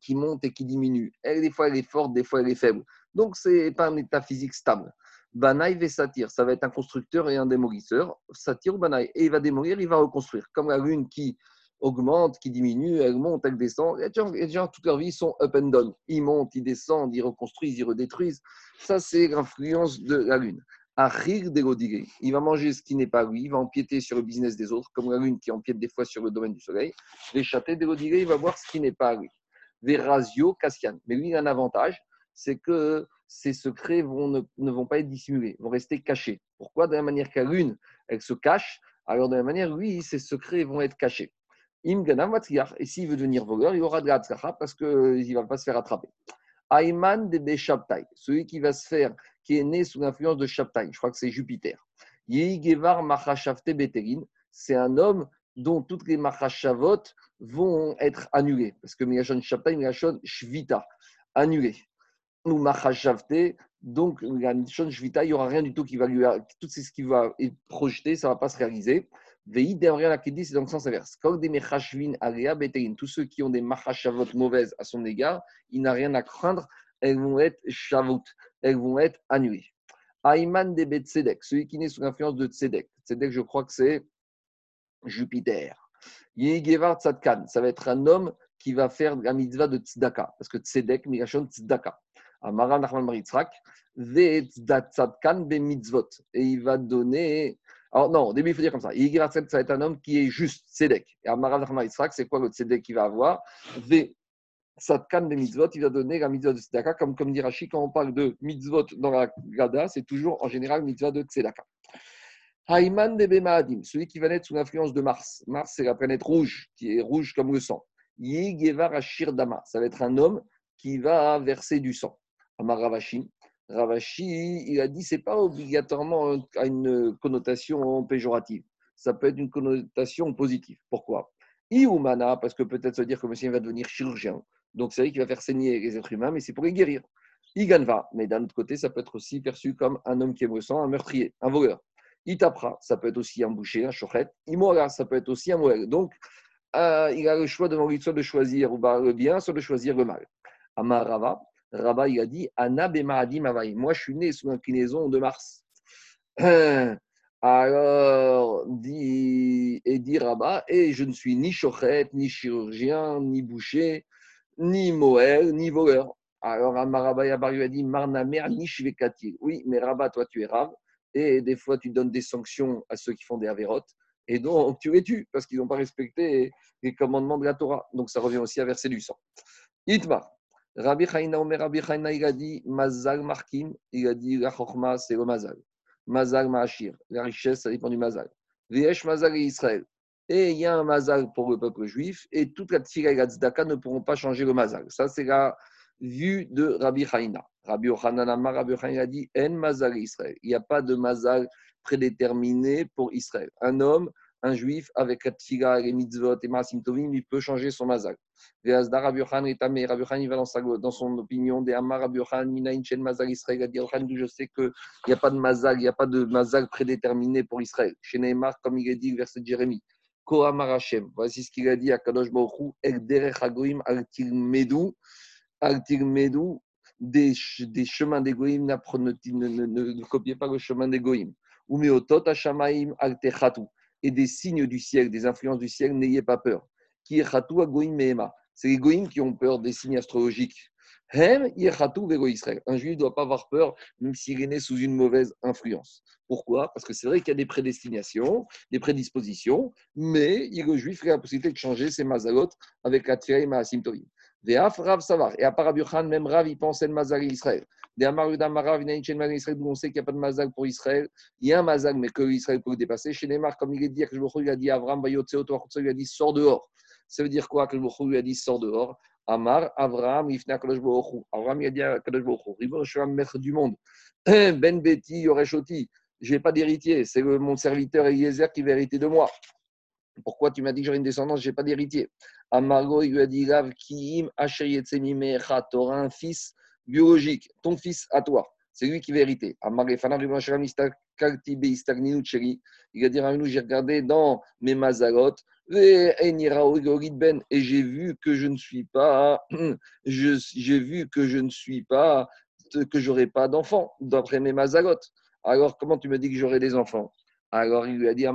qui monte et qui diminue. Elle, des fois, elle est forte, des fois, elle est faible. Donc, ce n'est pas un état physique stable. Banaï ve satir, ça va être un constructeur et un démolisseur. Satir ou Banaï. Et il va démolir, il va reconstruire. Comme la lune qui augmente, qui diminue, elle monte, elle descend. Les gens, toute leur vie, sont up and down. Ils montent, ils descendent, ils reconstruisent, ils redétruisent. Ça, c'est l'influence de la lune. Il va manger ce qui n'est pas lui, il va empiéter sur le business des autres, comme la lune qui empiète des fois sur le domaine du soleil. Les châtés il va voir ce qui n'est pas lui. Verasio Cassian. Mais lui, il a un avantage, c'est que ces secrets vont, ne, vont pas être dissimulés, vont rester cachés. Pourquoi? De la manière qu'à lune, elle se cache, alors de la manière, lui, ces secrets vont être cachés. Im et s'il veut devenir voleur, il aura de la parce qu'il ne va pas se faire attraper. Ayman de Beshabtai, celui qui va se faire, qui est né sous l'influence de Shabtai, je crois que c'est Jupiter. Yehigevar Machashavte Betelin, c'est un homme dont toutes les Machashavot vont être annulées. Parce que Miyashon Shabtai, Miyashon Shvita, annulé ou Machashavte, donc la Miyashon Shvita, il n'y aura rien du tout qui va lui. Tout ce qui va être projeté, ça ne va pas se réaliser. Vei la Kedi, c'est dans le sens inverse. Tous ceux qui ont des Machashavot mauvaises à son égard, il n'a rien à craindre, elles vont être Shavot, elles vont être annulées. Ayman de Tzedek, celui qui naît sous l'influence de Tzedek. Tzedek, je crois que c'est Jupiter. Yegevar Tzadkan, ça va être un homme qui va faire la mitzvah de Tzedaka, parce que Tzedek, Migashon Tzedaka. Amara Nachman Maritzrak, Ve Tzadkan be mitzvot. Et il va donner. Alors non, au début, il faut dire comme ça. Tzadkan, ça va être un homme qui est juste Tzedek. Et Amara Nachman Maritzrak, c'est quoi le Tzedek qu'il va avoir? Ve Tzadkan be mitzvot, il va donner la mitzvah de Tzedaka. Comme, comme dit Rashi, quand on parle de mitzvot dans la Gada, c'est toujours en général mitzvah de Tzedaka. Haïman de Bemaadim, celui qui va naître sous l'influence de Mars. Mars, c'est la planète rouge, qui est rouge comme le sang. Yegevar Ashirdama, ça va être un homme qui va verser du sang. Amar Ravashi, il a dit c'est pas obligatoirement une connotation péjorative. Ça peut être une connotation positive. Pourquoi? Iumana, parce que peut-être se dire que monsieur va devenir chirurgien. Donc c'est vrai qu'il va faire saigner les êtres humains, mais c'est pour les guérir. Iganva, mais d'un autre côté, ça peut être aussi perçu comme un homme qui le sang, un meurtrier, un voleur. Itapra, ça peut être aussi un boucher, un chochet. Imora, ça peut être aussi un moël. Donc, euh, il a le choix devant lui soit de choisir le bien, soit de choisir le mal. Amar Rava, il a dit Anna. Moi, je suis né sous l'inclinaison de Mars. (clears throat) Alors, dit, et dit Rabat, et je ne suis ni chochet, ni chirurgien, ni boucher, ni moël, ni voleur. Alors, Amaraba Yabar a dit Marnamer, ni shvekatir. Oui, mais Rabat, toi, tu es rave et des fois tu donnes des sanctions à ceux qui font des avérotes, et donc tu les tues parce qu'ils n'ont pas respecté les commandements de la Torah. Donc ça revient aussi à verser du sang. Itma, Rabbi Chaina Omer, Rabbi Chaina, il a dit Mazal Markim, il a dit la Chochma, c'est le Mazal. Mazal Ma'ashir, la richesse, ça dépend du Mazal. Viesh Mazal et Israël. Et il y a un Mazal pour le peuple juif, et toute la Tfila et la Tzedaka ne pourront pas changer le Mazal. Ça, c'est la vue de Rabbi Chaina. Rabbi Yochanan Rabbi a dit En mazal Israël. Il n'y a pas de mazal prédéterminé pour Israël. Un homme, un juif, avec la tfiga, les mitzvot et maasim tovim, il peut changer son mazal. Yochanan va dans, dans son opinion des Amar Minaïn Chen mazal Israël. Il dit je sais qu'il n'y a pas de mazal, il n'y a pas de mazal prédéterminé pour Israël. Chez Neymar, comme il est dit, verset de Jérémie. Kohamar Hashem. Voici ce qu'il a dit à Kadosh Baruch Hu. El derech hagoim al tilmedu. Al tilmedu des, des chemins d'égoïme, ne, ne, ne, copiez pas le chemin d'égoïme. Et des signes du ciel, des influences du ciel, n'ayez pas peur. Qui C'est les goïms qui ont peur des signes astrologiques. Un juif ne doit pas avoir peur, même s'il est né sous une mauvaise influence. Pourquoi? Parce que c'est vrai qu'il y a des prédestinations, des prédispositions, mais le juif a la possibilité de changer ses mazalot avec la tirei maasim. Et à part Rabbi même Rav, il pensait le Mazal Israël. Des Amar Udamarav, il y a une Israël, on sait qu'il n'y a pas de Mazal pour Israël. Il y a un Mazal, mais que Israël peut le dépasser. Chez Neymar, comme il est dit, que je lui a dit Avram, il a dit sors dehors. Ça veut dire quoi que je lui a dit sors dehors? Amar, Avram, Ifna Kadosh Avram, il a dit à Kadosh Baruch Ribon Shalom, maître du monde. (clears throat) Ben Beti, Yoreshoti. Je n'ai pas d'héritier. C'est mon serviteur Eliezer qui va hériter de moi. Pourquoi tu m'as dit que j'aurais une descendance Je n'ai pas d'héritier? Amargo, il lui a dit Rav Kiim, tu auras un fils biologique, ton fils à toi. C'est lui qui va hériter. Il va dire à nous j'ai regardé dans mes mazalot, et j'ai vu que je ne suis pas, (clears throat) j'ai vu que je ne suis pas, que j'aurai pas d'enfants d'après mes mazalot. Alors comment tu me dis que j'aurai des enfants? Alors il lui a dit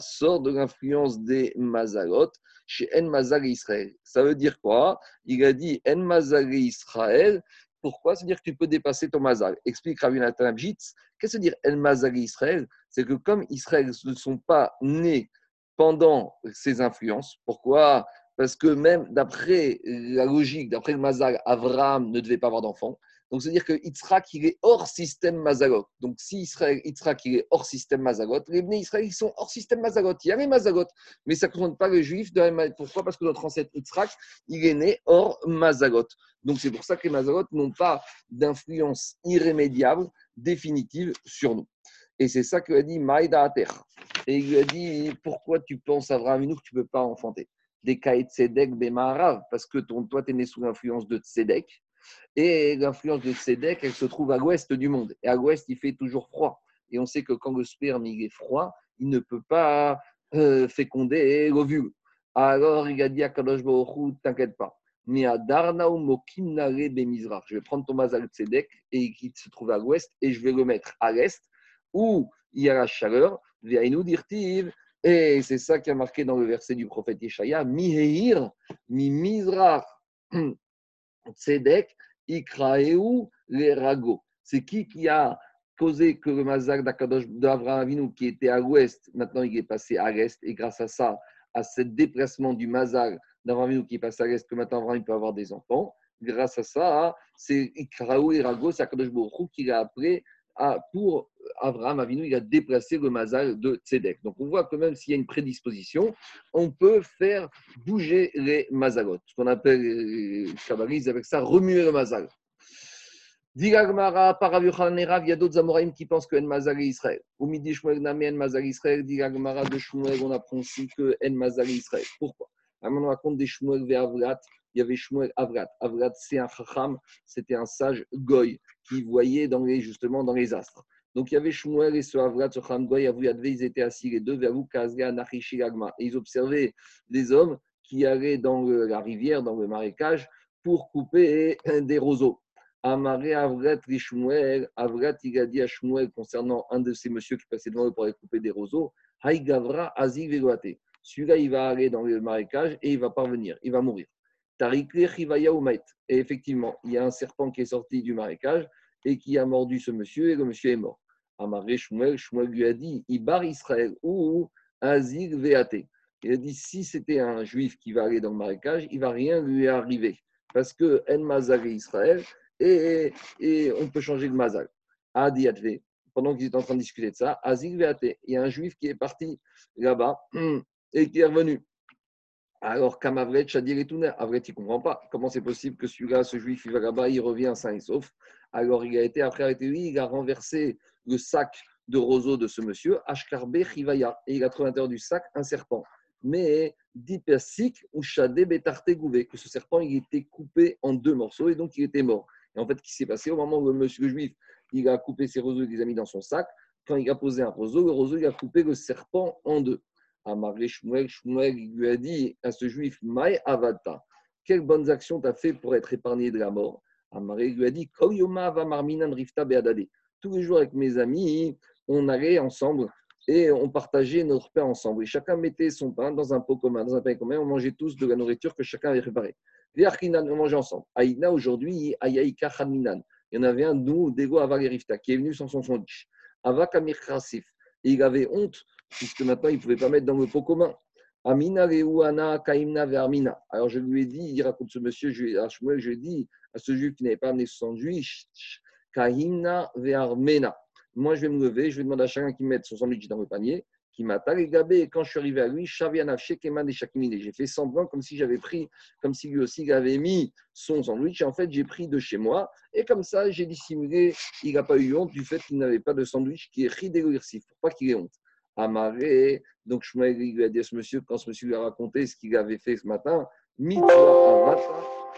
sors de l'influence des mazalot chez En Mazal Israël. Ça veut dire quoi? Il a dit En Mazal Israël. Pourquoi? C'est-à-dire que tu peux dépasser ton mazal. Explique Rabbi Nathan Qu'est-ce que ça dire En Mazal Israël? C'est que comme Israël ne sont pas nés pendant ces influences, pourquoi? Parce que même d'après la logique, d'après le mazal, Abraham ne devait pas avoir d'enfants. Donc, c'est-à-dire que Yitzhak, il est hors système Mazagot. Donc, si Israël, Yitzhak, il est hors système Mazagot, les Bnei Israël, ils sont hors système Mazagot. Il y a les Mazagot, mais ça ne concerne pas les Juifs. De Pourquoi? Parce que notre ancêtre Yitzhak, il est né hors Mazagot. Donc, c'est pour ça que les Mazagot n'ont pas d'influence irrémédiable, définitive sur nous. Et c'est ça que a dit Maïda Ater. Et il lui a dit Pourquoi tu penses, à Abraham que tu ne peux pas enfanter? Des Kaït Tzedek Bemarav, parce que ton, toi, tu es né sous l'influence de Tzedek. Et l'influence de Tzedek, elle se trouve à l'ouest du monde. Et à l'ouest, il fait toujours froid. Et on sait que quand le sperme est froid, il ne peut pas euh, féconder l'ovule. Alors il a dit à Kadosh Baruch t'inquiète pas. Je vais prendre ton mazal Tzedek et qui se trouve à l'ouest et je vais le mettre à l'est où il y a la chaleur. Et c'est ça qui a marqué dans le verset du prophète Yeshaya. Miheir, mi Mizrach Ikraeu. C'est qui qui a causé que le mazak d'Avraham Avinu, qui était à l'ouest, maintenant il est passé à l'est, et grâce à ça, à ce déplacement du mazak d'Avraham Avinu qui est passé à l'est, que maintenant Avraham peut avoir des enfants, grâce à ça, c'est Ikraou et Rago, c'est Akadosh Baruch qui l'a appelé pour Abraham Avinu, il a déplacé le mazal de Tzedek. Donc on voit que même s'il y a une prédisposition, on peut faire bouger les mazalot. Ce qu'on appelle, les avec ça, remuer le mazal. Digagmara, il y a d'autres Amoraïm qui pensent que En Mazal Israël. Ou Midi Shmuel Nami En Mazal Israël, Digagmara de Shmuel, on apprend aussi que En Mazal Israël. Pourquoi? On raconte des Shmuel Ve'avrat, il y avait Shmuel Avrat. Avrat, c'est un chacham, c'était un sage goy qui voyait justement dans les astres. Donc il y avait Shmuel et ce Avrat, ce goy, ils étaient assis les deux vers vous, Et ils observaient des hommes qui allaient dans la rivière, dans le marécage, pour couper des roseaux. Amaré Avrat et Shmuel, Avrat, il a dit à Shmuel concernant un de ces messieurs qui passait devant eux pour aller couper des roseaux, Haïgavra Azig Celui-là, il va aller dans le marécage et il va parvenir, il va mourir. Et effectivement, il y a un serpent qui est sorti du marécage et qui a mordu ce monsieur et le monsieur est mort. Amaré Shmuel, Shmuel lui a dit Ibar Israël ou Azir Veate. Il a dit si c'était un juif qui va aller dans le marécage, il va rien lui arriver parce que En Mazal Israël et, et, on peut changer le Mazal. Adi pendant qu'ils étaient en train de discuter de ça, Azir Veate, il y a un juif qui est parti là-bas (clears throat) et qui est revenu. Alors, comme Avret, Shadir et Avret, il ne comprend pas. Comment c'est possible que celui-là, ce juif, il va là-bas, il revient sain et sauf? Alors, il a été, après arrêté lui, il a renversé le sac de roseau de ce monsieur, Ashkarbe Chivaya, et il a trouvé à l'intérieur du sac un serpent. Mais, dit Persik ou Shadé Betarte Gouvé, que ce serpent, il était coupé en deux morceaux et donc il était mort. Et en fait, ce qui s'est passé au moment où le monsieur juif, il a coupé ses roseaux et les a mis dans son sac, quand il a posé un roseau, le roseau, il a coupé le serpent en deux. Amaré Shmuel, Shmuel lui a dit à ce juif, Maï Avata, quelles bonnes actions tu as fait pour être épargné de la mort? Amaré lui a dit, Tous les jours avec mes amis, on allait ensemble et on partageait notre pain ensemble. Et chacun mettait son pain dans un pot commun, dans un pain commun. On mangeait tous de la nourriture que chacun avait préparée. On mangeait ensemble. Aïna, aujourd'hui, Ayaïka Khaminan. Il y en avait un, nous, Dego Avarifta, qui est venu sans son sandwich. Avakamir Krasif. Et il avait honte puisque maintenant il ne pouvait pas mettre dans le pot commun. Amina Kaimna Vermina. Alors je lui ai dit, il raconte ce monsieur, je, je lui ai dit à ce juif qui n'avait pas amené son sandwich, Kaimna Vermena. Moi je vais me lever, je vais demander à chacun qui mette son sandwich dans le panier, qui m'a gabé. Et quand je suis arrivé à lui, j'ai fait semblant comme si j'avais pris, comme si lui aussi avait mis son sandwich. Et en fait, j'ai pris de chez moi. Et comme ça, j'ai dissimulé. Il n'a pas eu honte du fait qu'il n'avait pas de sandwich qui est ridégoïrsif, pour pas qu'il ait honte. Amaré. Donc, je lui a dit à ce monsieur, quand ce monsieur lui a raconté ce qu'il avait fait ce matin, mitzvah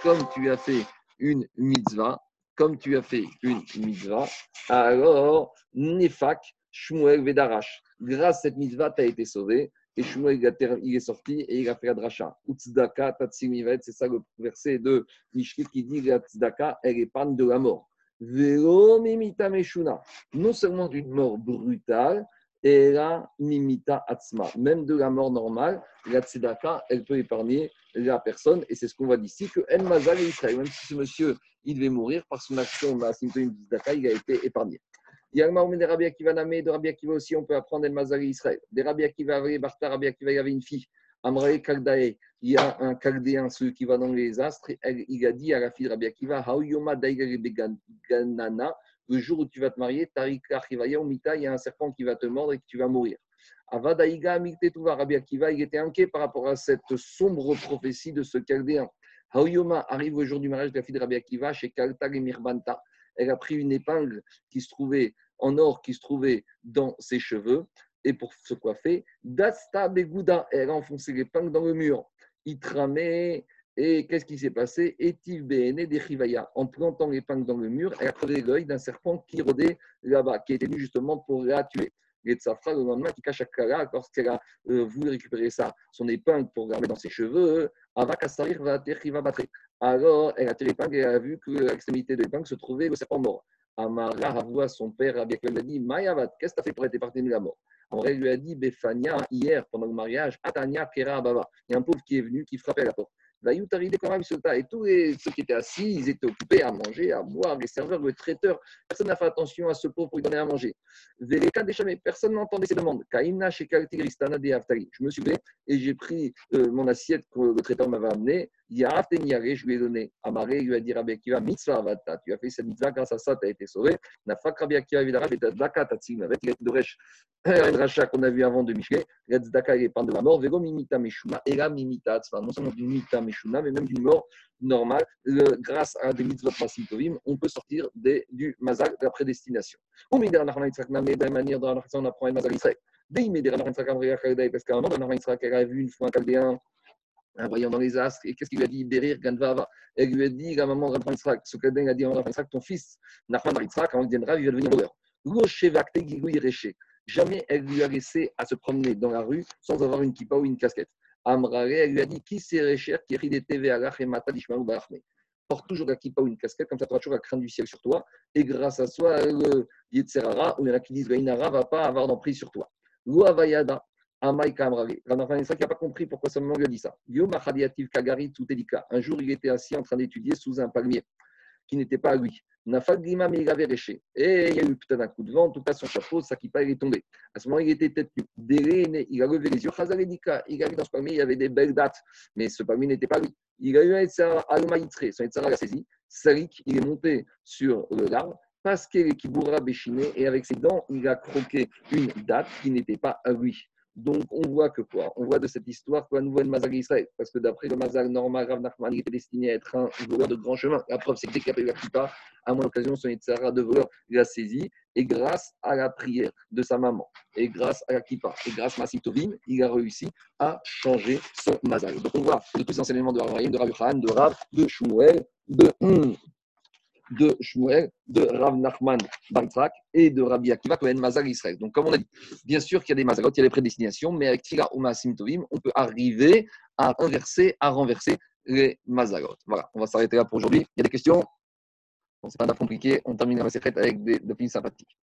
comme tu as fait une mitzvah, comme tu as fait une mitzvah, alors Nefak, Shmuel Vedarash. Grâce à cette mitzvah, tu as été sauvé. Et Shmuel, il est sorti et il a fait la dracha. Utzdaka, Tatsimivet, c'est ça le verset de Mishkit qui dit la Tzedaka, elle épargne de la mort. Velo Meshuna. Non seulement d'une mort brutale, et la mimita atzma. Même de la mort normale, la tzedaka, elle peut épargner la personne. Et c'est ce qu'on voit d'ici, que El Mazal et Israël, même si ce monsieur, il devait mourir par son action, la tzedaka, il a été épargné. Il y a le des Rabbi Akiva Namé, de Rabbi Akiva aussi, on peut apprendre El Mazal et Israël. Des Rabbi Akiva, Barta, Rabbi Akiva, il y avait une fille. Amrae Kaldae, il y a un Chaldéen, celui qui va dans les astres, il a dit à la fille de Rabbi Akiva, le jour où tu vas te marier, il y a un serpent qui va te mordre et que tu vas mourir. Avadaïga Rabbi Akiva, il était inquiet par rapport à cette sombre prophétie de ce Chaldéen. Haoyoma arrive au jour du mariage de la fille de Rabbi Akiva chez Kaltag et Mirbanta. Elle a pris une épingle qui se trouvait en or qui se trouvait dans ses cheveux et pour se coiffer, Dasta Begouda, elle a enfoncé l'épingle dans le mur. Il tramait et qu'est-ce qui s'est passé? Etiv Bene Rivaya. En plantant l'épingle dans le mur, elle a crevé l'œil d'un serpent qui rôdait là-bas, qui était venu justement pour la tuer. Et Tzafra, le lendemain, qui cache Kala, lorsqu'elle a euh, voulu récupérer ça, son épingle pour la mettre dans ses cheveux, Avakasarir va. Alors, elle a tiré l'épingle et elle a vu que l'extrémité de l'épingle se trouvait le serpent mort. Amara voix son père, Rabbi lui a dit Mayavat, qu'est-ce que tu as fait pour être épargné de la mort Alors, elle lui a dit Befania, hier, pendant le mariage, Atania Kera Baba. Il y a un pauvre qui est venu, qui frappait à la porte. Et tous les, ceux qui étaient assis, ils étaient occupés à manger, à boire, les serveurs, le traiteur. Personne n'a fait attention à ce pauvre pour lui donner à manger. Personne n'entendait ces demandes. Je me suis levé et j'ai pris euh, mon assiette que le traiteur m'avait amenée. Je lui ai donné. Amaré lui a dit Rabbi Akiva, mitzvah avata. Tu as fait cette mitzvah, grâce à ça, tu as été sauvé. Nafak Rabbi Akiva, vidara, betadaka, tatsim. Avec les Doresh, un rachat qu'on a vu avant de Michel. La tzedaka, il est de la mort. Vego mimita meshuna, et la mimita. Non seulement d'une mimita meshuna, mais même d'une mort normale. grâce à des mitzvot tovim, on peut sortir des, du mazal de la prédestination. Ou midar nachman yitzhak name, de la manière dont on apprend le mazal Israël. Dès midar nachman yitzhak parce qu'à un moment, nachman yitzhak a vu une fois un chaldéen un voyant dans les astres. Et qu'est-ce qu'il lui a dit? Berir Ganvava. Elle lui a dit la maman de ce que a dit à ton fils, Nachman quand il deviendra, il va devenir voleur. Jamais elle lui a laissé à se promener dans la rue sans avoir une kippa ou une casquette. Amrare, elle lui a dit Qui c'est Récher qui rit des TV à et Mata Porte toujours la kippa ou une casquette, comme ça tu auras toujours la crainte du ciel sur toi. Et grâce à soi, le Yetzerara, ou il y en a qui disent Inara va pas avoir d'emprise sur toi. Vayada, Rabban qui n'a pas compris pourquoi sa maman lui a dit ça. Kagari Un jour, il était assis en train d'étudier sous un palmier qui n'était pas à lui. Nafagima, mais il avait réché. Et il y a eu peut-être un coup de vent, en tout cas son chapeau, sa kippa, il est tombé. À ce moment, il était tête nue. Il a levé les yeux. Il a vu dans ce palmier, il y avait des belles dates, mais ce palmier n'était pas lui. Il a eu un Etzara, Almaïtre, son Etzara l'a saisi. Sarik, il est monté sur l'arbre parce qu'il est Kiboura Béchiné et avec ses dents, il a croqué une date qui n'était pas à lui. Donc, on voit que quoi? On voit de cette histoire quoi, nouveau Mazal Israël. Parce que d'après le Mazal normal, Rav Nachman était destiné à être un voleur de grand chemin. La preuve, c'est que dès qu'il a pris la kippa, à mon occasion, son Yitzhara de voleur, il a saisi. Et grâce à la prière de sa maman, et grâce à la kippa, et grâce à Massim Tovim, il a réussi à changer son Mazal. Donc, on voit de tous les enseignements de Rav de Rav de Rav, de Shmuel, de de Shmuel, de Rav Nachman Bartrak et de Rabbi Akiva Kohen Mazal Israël. Donc, comme on a dit, bien sûr qu'il y a des Mazalot, il y a des prédestinations, mais avec Tira ou Tovim, on peut arriver à inverser, à renverser les Mazalot. Voilà, on va s'arrêter là pour aujourd'hui. Il y a des questions? Bon, c'est pas compliqué, on termine la secrète avec des, des sympathiques.